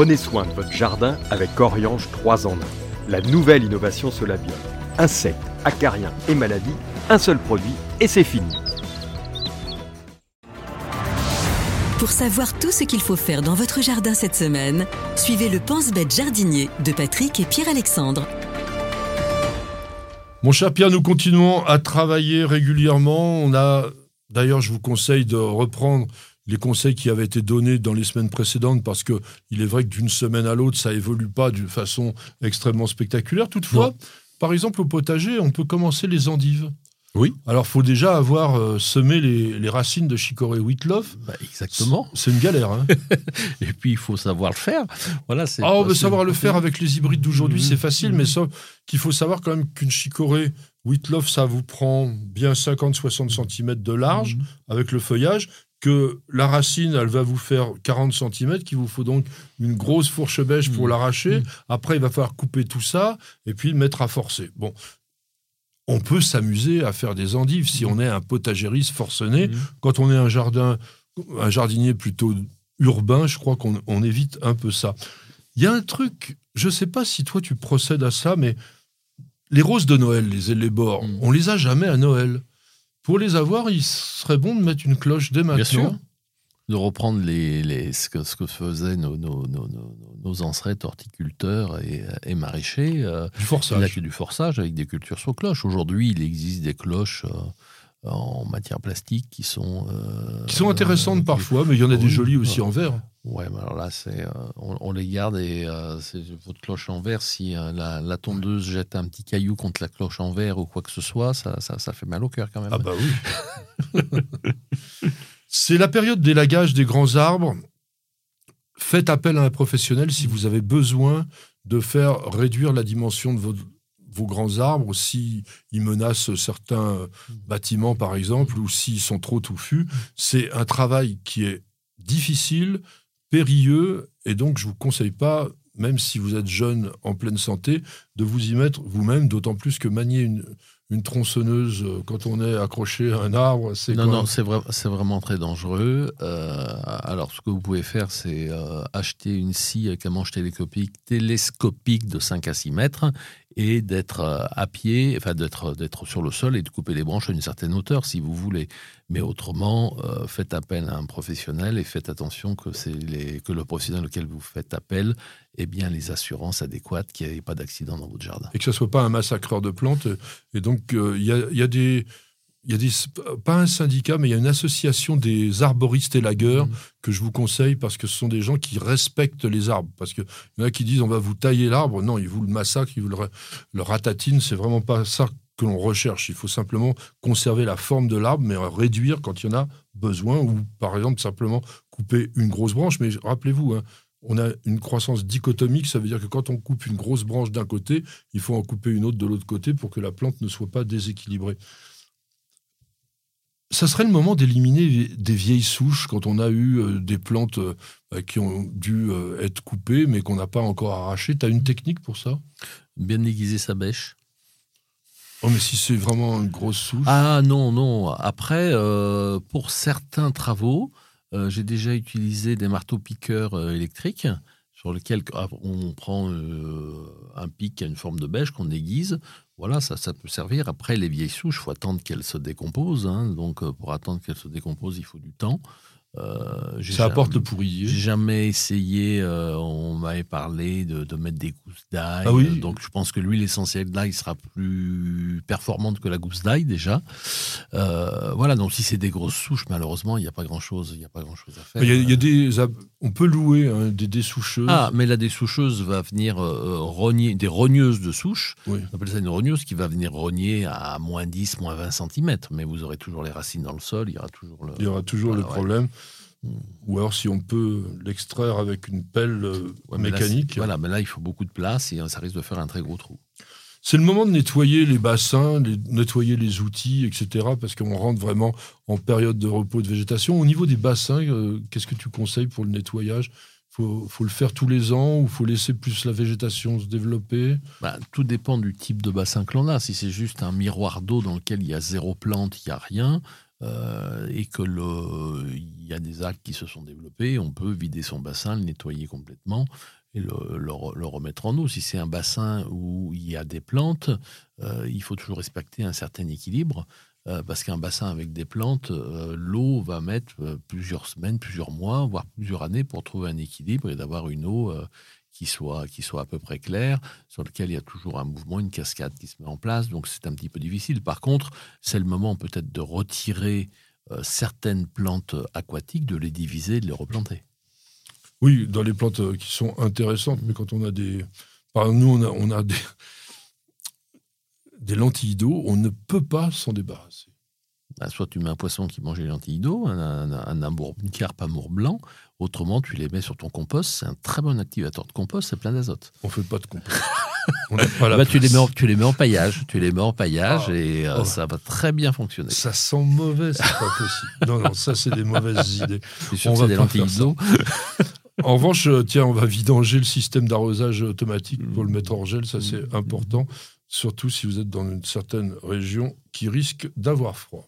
Prenez soin de votre jardin avec Oriange 3 en 1. La nouvelle innovation Solabio. Insectes, acariens et maladies, un seul produit et c'est fini. Pour savoir tout ce qu'il faut faire dans votre jardin cette semaine, suivez le Pense-Bête jardinier de Patrick et Pierre-Alexandre. Mon cher Pierre, nous continuons à travailler régulièrement. On a, d'ailleurs, je vous conseille de reprendre les conseils qui avaient été donnés dans les semaines précédentes, parce que il est vrai que d'une semaine à l'autre, ça évolue pas d'une façon extrêmement spectaculaire. Toutefois, par exemple, au potager, on peut commencer les endives. Oui. Alors, faut déjà avoir euh, semé les, racines de chicorée Whitloff. Bah, exactement. C'est une galère. Hein. Et puis, il faut savoir le faire. Voilà, c'est. Ah, on veut savoir le faire avec les hybrides d'aujourd'hui, c'est facile, mais ça, qu'il faut savoir quand même qu'une chicorée Whitloff, ça vous prend bien 50-60 cm de large mhm. avec le feuillage que la racine, elle va vous faire 40 cm, qu'il vous faut donc une grosse fourche bêche pour mmh. l'arracher. Mmh. Après, il va falloir couper tout ça et puis le mettre à forcer. Bon, on peut s'amuser à faire des endives si mmh. on est un potagériste forcené. Quand on est un jardin, un jardinier plutôt urbain, je crois qu'on évite un peu ça. Il y a un truc, je ne sais pas si toi tu procèdes à ça, mais les roses de Noël, les élébores, on les a jamais à Noël. Pour les avoir, il serait bon de mettre une cloche dès maintenant. Bien sûr. De reprendre les, les, ce, que, ce que faisaient nos, nos, nos, nos ancêtres horticulteurs et, et maraîchers. Euh, du forçage. du forçage avec des cultures sur cloche. Aujourd'hui, il existe des cloches. Euh, en matière plastique qui sont euh, qui sont intéressantes parfois, mais il y en a des jolies aussi en verre. Ouais, mais alors là, c'est euh, on, les garde et euh, c'est votre cloche en verre. Si la, la, tondeuse jette un petit caillou contre la cloche en verre ou quoi que ce soit, ça, ça, ça fait mal au cœur quand même. Ah bah oui. c'est la période d'élagage des grands arbres. Faites appel à un professionnel si vous avez besoin de faire réduire la dimension de votre grands arbres, s'ils menacent certains bâtiments, par exemple, ou s'ils sont trop touffus. C'est un travail qui est difficile, périlleux, et donc je ne vous conseille pas, même si vous êtes jeune, en pleine santé, de vous y mettre vous-même, d'autant plus que manier une, une tronçonneuse euh, quand on est accroché à un arbre, c'est non non c'est c'est vraiment très dangereux. Euh, alors ce que vous pouvez faire, c'est euh, acheter une scie avec un manche télescopique, télescopique de 5 à 6 mètres et d'être euh, à pied, enfin d'être d'être sur le sol et de couper les branches à une certaine hauteur si vous voulez. Mais autrement, faites appel à un professionnel et faites attention que c'est les, que le professionnel auquel vous faites appel ait bien les assurances adéquates, qu'il n'y ait pas d'accident dans votre jardin. Et que ce soit pas un massacreur de plantes. Et donc euh, il y, a, y a des il y a des, pas un syndicat, mais il y a une association des arboristes et lagueurs mmh. que je vous conseille parce que ce sont des gens qui respectent les arbres. Parce qu'il y en a qui disent on va vous tailler l'arbre. Non, ils vous le massacrent, ils vous le, le ratatinent. C'est vraiment pas ça que l'on recherche. Il faut simplement conserver la forme de l'arbre, mais réduire quand il y en a besoin, ou par exemple simplement couper une grosse branche. Mais rappelez-vous, hein, on a une croissance dichotomique, ça veut dire que quand on coupe une grosse branche d'un côté, il faut en couper une autre de l'autre côté pour que la plante ne soit pas déséquilibrée ça serait le moment d'éliminer des vieilles souches quand on a eu euh, des plantes euh, bah, qui ont dû euh, être coupées mais qu'on n'a pas encore arrachées. Tu as une technique pour ça? Bien aiguiser sa bêche. Oh, mais si c'est vraiment une grosse souche Ah non, non. Après, pour certains travaux, j'ai déjà utilisé des marteaux-piqueurs électriques sur lesquels ah, on prend un pic a une forme de bêche qu'on aiguise voilà, ça, peut servir. Après, les vieilles souches, il faut attendre qu'elles se décomposent. Hein. Donc, euh, pour attendre qu'elles se décomposent, il faut du temps. Euh, ça apporte le pourrier. J'ai jamais essayé, euh, on m'avait parlé de, de, mettre des gousses d'ail. Ah oui donc je pense que l'huile essentielle d'ail sera plus performante que la gousse d'ail déjà. Euh, voilà, donc si c'est des grosses souches, malheureusement, il n'y a pas grand-chose grand à faire. Il y a, des, on peut louer hein, des dessoucheuses. Ah, mais la dessoucheuse va venir rogner, des rogneuses de souches. On appelle ça une rogneuse qui va venir rogner à moins 10, moins 20 cm. Mais vous aurez toujours les racines dans le sol, il y aura toujours le, il y aura toujours le problème. Ou alors si on peut l'extraire avec une pelle euh, mécanique. voilà, mais là il faut beaucoup de place et ça risque de faire un très gros trou. C'est le moment de nettoyer les bassins, de nettoyer les outils, etc. Parce qu'on rentre vraiment en période de repos de végétation. Au niveau des bassins, euh, qu'est-ce que tu conseilles pour le nettoyage? Faut, faut le faire tous les ans ou faut laisser plus la végétation se développer? Bah, Tout dépend du type de bassin que l'on a. Si c'est juste un miroir d'eau dans lequel il y a zéro plante, il n'y a rien, et que il y a des actes qui se sont développés, on peut vider son bassin, le nettoyer complètement et le, remettre en eau. Si c'est un bassin où il y a des plantes, il faut toujours respecter un certain équilibre. Euh, parce qu'un bassin avec des plantes, euh, l'eau va mettre euh, plusieurs semaines, plusieurs mois, voire plusieurs années pour trouver un équilibre et d'avoir une eau qui, soit, qui soit à peu près claire, sur laquelle il y a toujours un mouvement, une cascade qui se met en place. Donc c'est un petit peu difficile. Par contre, c'est le moment peut-être de retirer certaines plantes aquatiques, de les diviser, de les replanter. Oui, dans les plantes qui sont intéressantes, mais quand on a des... Par nous, on a, on a des des lentilles d'eau, on ne peut pas s'en débarrasser. Bah, soit tu mets un poisson qui mange les lentilles d'eau, un, un, amour, une carpe amour blanc, autrement tu les mets sur ton compost, c'est un très bon activateur de compost, c'est plein d'azote. On fait pas de compost. bah, tu, les mets en, tu les mets en paillage, tu les mets en paillage ah. et euh, oh. ça va très bien fonctionner. Ça sent mauvais, c'est pas possible. Non, non, ça c'est des mauvaises idées. on va des lentilles d'eau. En revanche, euh, tiens, on va vidanger le système d'arrosage automatique pour le mettre en gel, ça c'est important surtout si vous êtes dans une certaine région qui risque d'avoir froid.